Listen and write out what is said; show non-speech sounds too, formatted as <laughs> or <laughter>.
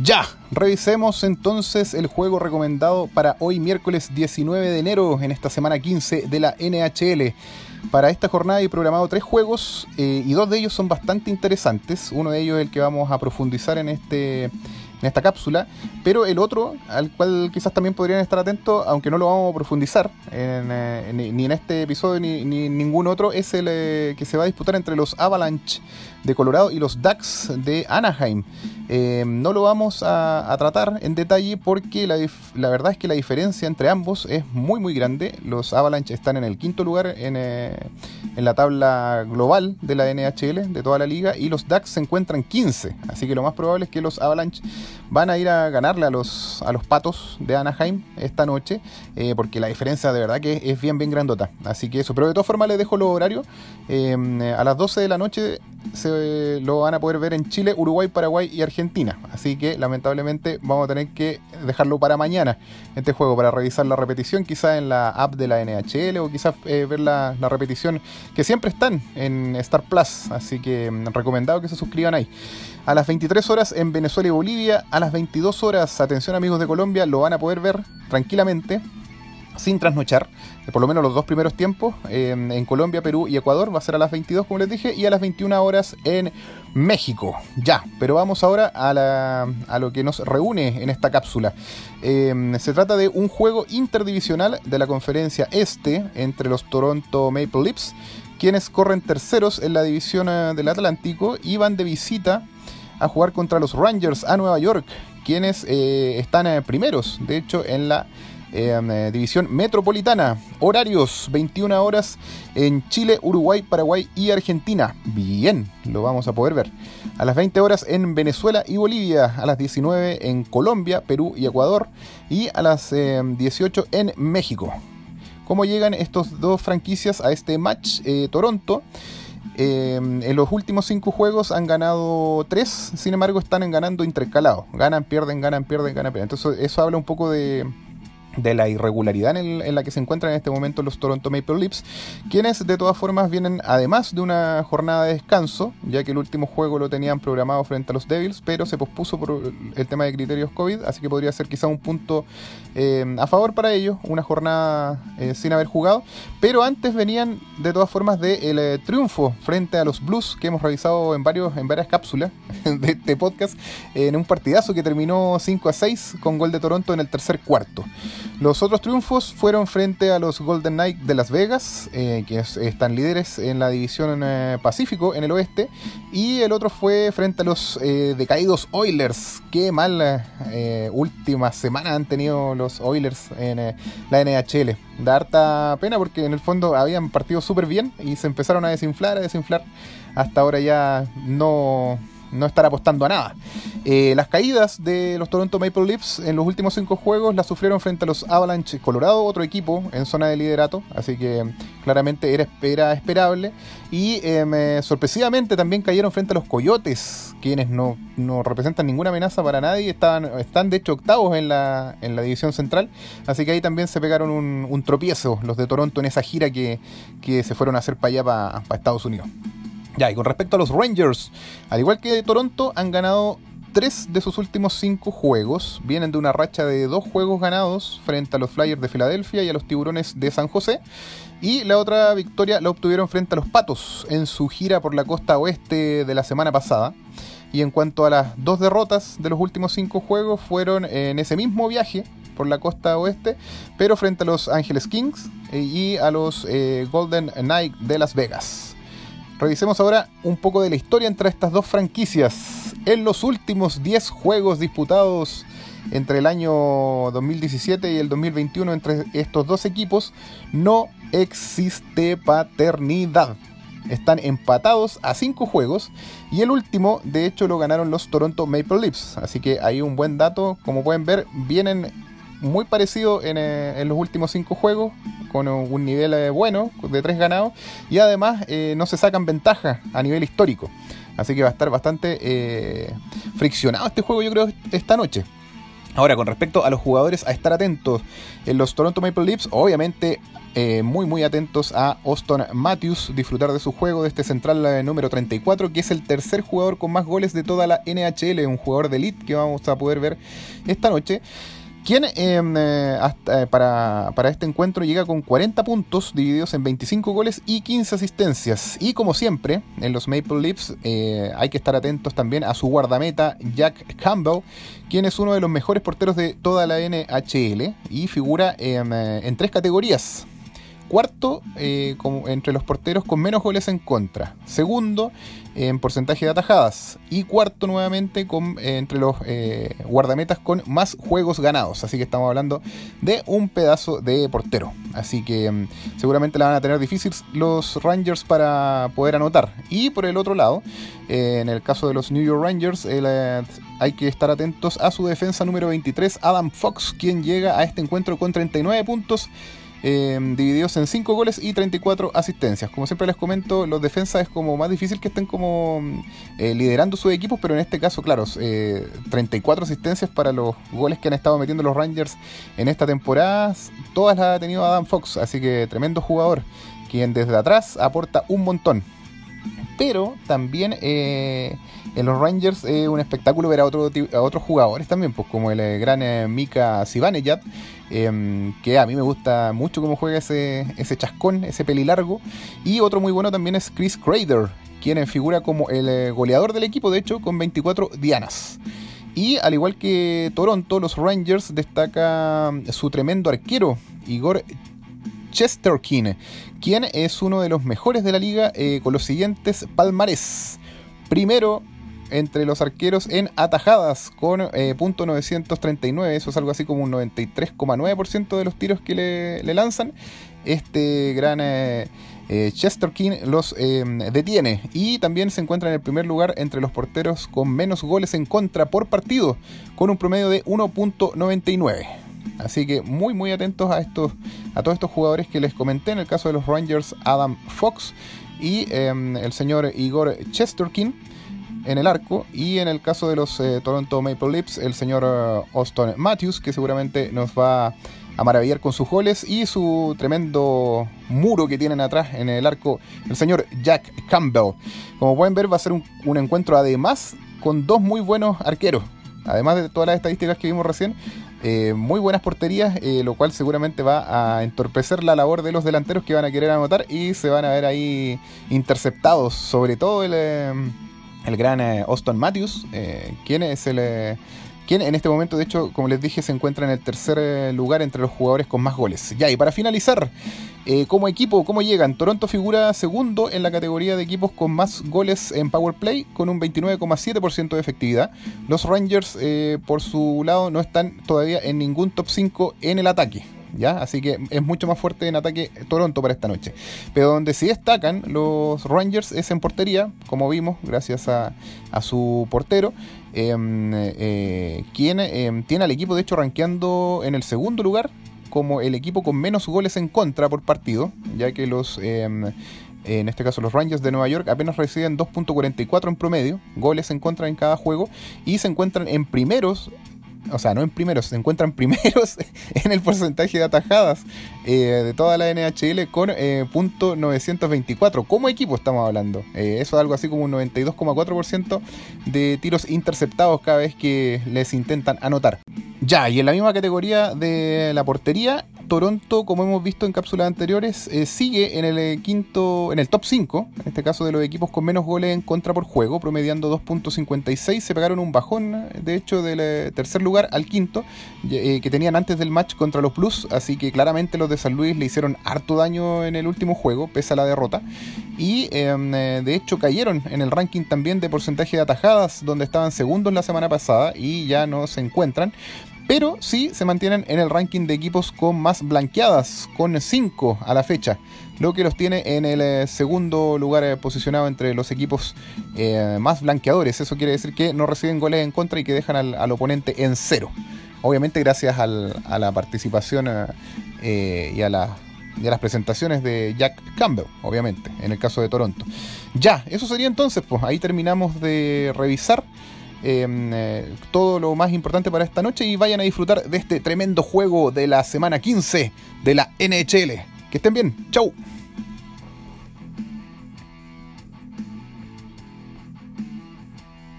Ya, revisemos entonces el juego recomendado para hoy miércoles 19 de enero en esta semana 15 de la NHL. Para esta jornada he programado tres juegos eh, y dos de ellos son bastante interesantes. Uno de ellos es el que vamos a profundizar en este en esta cápsula, pero el otro, al cual quizás también podrían estar atentos, aunque no lo vamos a profundizar eh, ni en este episodio ni, ni ningún otro, es el eh, que se va a disputar entre los Avalanche de Colorado y los Ducks de Anaheim. Eh, no lo vamos a, tratar en detalle porque la, verdad es que la diferencia entre ambos es muy muy grande. Los Avalanche están en el quinto lugar en, en la tabla global de la NHL, de toda la liga, y los Ducks se encuentran 15. Así que lo más probable es que los Avalanche van a ir a ganarle a los, a los patos de Anaheim esta noche, eh, porque la diferencia de verdad que es bien, bien grandota. Así que eso, pero de todas formas les dejo los horarios. A las 12 de la noche se lo van a poder ver en Chile, Uruguay, Paraguay y Argentina. Así que lamentablemente vamos a tener que dejarlo para mañana este juego, para revisar la repetición, quizás en la app de la NHL o quizás eh, ver la, la repetición que siempre están en Star Plus. Así que em, recomendado que se suscriban ahí. A las 23 horas en Venezuela y Bolivia, a las 22 horas, atención amigos de Colombia, lo van a poder ver tranquilamente, sin trasnochar, por lo menos los dos primeros tiempos, en Colombia, Perú y Ecuador, va a ser a las 22 como les dije, y a las 21 horas en México. Ya, pero vamos ahora a, lo que nos reúne en esta cápsula. Em, se trata de un juego interdivisional de la conferencia este entre los Toronto Maple Leafs, quienes corren terceros en la división eh, del Atlántico y van de visita a jugar contra los Rangers a Nueva York, quienes eh, están eh, primeros, de hecho, en la eh, división metropolitana. Horarios 21 horas en Chile, Uruguay, Paraguay y Argentina. Bien, lo vamos a poder ver. A las 20 horas en Venezuela y Bolivia. A las 19 en Colombia, Perú y Ecuador. Y a las 18 en México. ¿Cómo llegan estos dos franquicias a este match? Toronto Em, en los últimos cinco juegos han ganado tres, sin embargo están ganando intercalados. Ganan, pierden, ganan, pierden, ganan, pierden. Entonces eso habla un poco de, de la irregularidad en, la que se encuentran en este momento los Toronto Maple Leafs, quienes de todas formas vienen además de una jornada de descanso, ya que el último juego lo tenían programado frente a los Devils, pero se pospuso por el tema de criterios COVID, así que podría ser quizá un punto eh, a favor para ellos, una jornada eh, sin haber jugado, pero antes venían de todas formas del eh, triunfo frente a los Blues que hemos revisado en, varios, en varias cápsulas <laughs> de este podcast, en un partidazo que terminó 5 a 6 con gol de Toronto en el tercer cuarto. Los otros triunfos fueron frente a los Golden Knights de Las Vegas, eh, que están líderes en la división eh, Pacífico en el oeste, y el otro fue frente a los eh, decaídos Oilers. Qué mala última semana han tenido los Oilers en la NHL. Da harta pena porque en el fondo habían partido súper bien y se empezaron a desinflar, a desinflar. Hasta ahora ya no no estar apostando a nada. Eh, las caídas de los Toronto Maple Leafs en los últimos cinco juegos las sufrieron frente a los Avalanche Colorado, otro equipo en zona de liderato, así que claramente era, era esperable. Y eh, sorpresivamente también cayeron frente a los Coyotes, quienes no, representan ninguna amenaza para nadie, estaban, están de hecho octavos en la, en la división central, así que ahí también se pegaron un, tropiezo los de Toronto en esa gira que, se fueron a hacer para allá, para Estados Unidos. Ya, y con respecto a los Rangers, al igual que Toronto, han ganado tres de sus últimos cinco juegos. Vienen de una racha de dos juegos ganados frente a los Flyers de Filadelfia y a los Tiburones de San José. Y la otra victoria la obtuvieron frente a los Patos en su gira por la costa oeste de la semana pasada. Y en cuanto a las dos derrotas de los últimos cinco juegos, fueron en ese mismo viaje por la costa oeste, pero frente a los Angeles Kings y a los eh, Golden Knights de Las Vegas. Revisemos ahora un poco de la historia entre estas dos franquicias. En los últimos 10 juegos disputados entre el año 2017 y el 2021 entre estos dos equipos, no existe paternidad. Están empatados a 5 juegos y el último, de hecho, lo ganaron los Toronto Maple Leafs. Así que hay un buen dato. Como pueden ver, vienen muy parecido eh, en, los últimos cinco juegos, con un nivel eh, bueno, de tres ganados, y además eh, no se sacan ventajas a nivel histórico. Así que va a estar bastante friccionado este juego, yo creo, esta noche. Ahora, con respecto a los jugadores a estar atentos, en los Toronto Maple Leafs, obviamente eh, muy muy atentos a Austin Matthews, disfrutar de su juego, de este central eh, número 34, que es el tercer jugador con más goles de toda la NHL, un jugador de elite que vamos a poder ver esta noche quien em, eh, hasta, para, para, este encuentro llega con 40 puntos divididos en 25 goles y 15 asistencias. Y como siempre, en los Maple Leafs hay que estar atentos también a su guardameta Jack Campbell, quien es uno de los mejores porteros de toda la NHL y figura en tres categorías cuarto eh, entre los porteros con menos goles en contra, segundo en porcentaje de atajadas y cuarto nuevamente con, eh, entre los eh, guardametas con más juegos ganados. Así que estamos hablando de un pedazo de portero. Así que mm, seguramente la van a tener difícil los Rangers para poder anotar. Y por el otro lado, en el caso de los New York Rangers, hay que estar atentos a su defensa número 23, Adam Fox, quien llega a este encuentro con 39 puntos Em, divididos en 5 goles y 34 asistencias. Como siempre les comento, los defensas es como más difícil que estén como eh, liderando sus equipos, pero en este caso, claro, 34 eh, asistencias para los goles que han estado metiendo los Rangers en esta temporada, todas las ha tenido Adam Fox, así que tremendo jugador, quien desde atrás aporta un montón. Pero también eh, en los Rangers es un espectáculo ver a, otro, otros jugadores también, pues como el gran Mika Sivanejad, Em, que a mí me gusta mucho cómo juega ese, ese chascón, ese pelilargo. Y otro muy bueno también es Chris Crader, quien figura como el eh, goleador del equipo, de hecho, con 24 dianas. Y al igual que Toronto, los Rangers destaca su tremendo arquero, Igor Chesterkin, quien es uno de los mejores de la liga eh, con los siguientes palmares. Primero, entre los arqueros en atajadas con eh, punto .939, eso es algo así como un 93,9% de los tiros que le, lanzan. Este gran eh, eh, Chester King los detiene y también se encuentra en el primer lugar entre los porteros con menos goles en contra por partido, con un promedio de 1.99. Así que muy muy atentos a estos a todos estos jugadores que les comenté en el caso de los Rangers Adam Fox y el señor Igor Chesterkin en el arco y en el caso de los eh, Toronto Maple Leafs el señor eh, Austin Matthews que seguramente nos va a maravillar con sus goles y su tremendo muro que tienen atrás en el arco el señor Jack Campbell. Como pueden ver va a ser un, encuentro además con dos muy buenos arqueros. Además de todas las estadísticas que vimos recién, eh, muy buenas porterías, lo cual seguramente va a entorpecer la labor de los delanteros que van a querer anotar y se van a ver ahí interceptados, sobre todo el, el gran eh, Austin Matthews, eh, quien es el... Eh, quien en este momento, de hecho, como les dije, se encuentra en el tercer lugar entre los jugadores con más goles. Ya, y para finalizar, como equipo, ¿cómo llegan? Toronto figura segundo en la categoría de equipos con más goles en Power Play, con un 29,7% de efectividad. Los Rangers, por su lado, no están todavía en ningún top 5 en el ataque. ¿ya? Así que es mucho más fuerte en ataque Toronto para esta noche. Pero donde sí destacan los Rangers es en portería, como vimos, gracias a, su portero, eh, quien em, tiene al equipo de hecho rankeando en el segundo lugar como el equipo con menos goles en contra por partido, ya que los... Em, en este caso los Rangers de Nueva York, apenas reciben 2.44 en promedio, goles en contra en cada juego, y se encuentran en primeros o sea, no en primeros, se encuentran <laughs> primeros en el porcentaje de atajadas eh, de toda la NHL con eh, punto .924. Como equipo estamos hablando. Eh, eso es algo así como un 92,4% de tiros interceptados cada vez que les intentan anotar. Ya, y en la misma categoría de la portería, Toronto, como hemos visto en cápsulas anteriores, eh, sigue en el eh, quinto, en el top 5, en este caso de los equipos con menos goles en contra por juego, promediando 2.56. Se pegaron un bajón, de hecho, del eh, tercer lugar al quinto, que tenían antes del match contra los Blues, así que claramente los de San Luis le hicieron harto daño en el último juego, pese a la derrota. Y em, de hecho cayeron en el ranking también de porcentaje de atajadas, donde estaban segundos la semana pasada y ya no se encuentran pero sí se mantienen en el ranking de equipos con más blanqueadas, con 5 a la fecha, lo que los tiene en el eh, segundo lugar eh, posicionado entre los equipos eh, más blanqueadores. Eso quiere decir que no reciben goles en contra y que dejan al, oponente en cero. Obviamente gracias a la participación y a las presentaciones de Jack Campbell, obviamente, en el caso de Toronto. Ya, eso sería entonces, pues ahí terminamos de revisar eh, todo lo más importante para esta noche y vayan a disfrutar de este tremendo juego de la semana 15 de la NHL. Que estén bien, chau.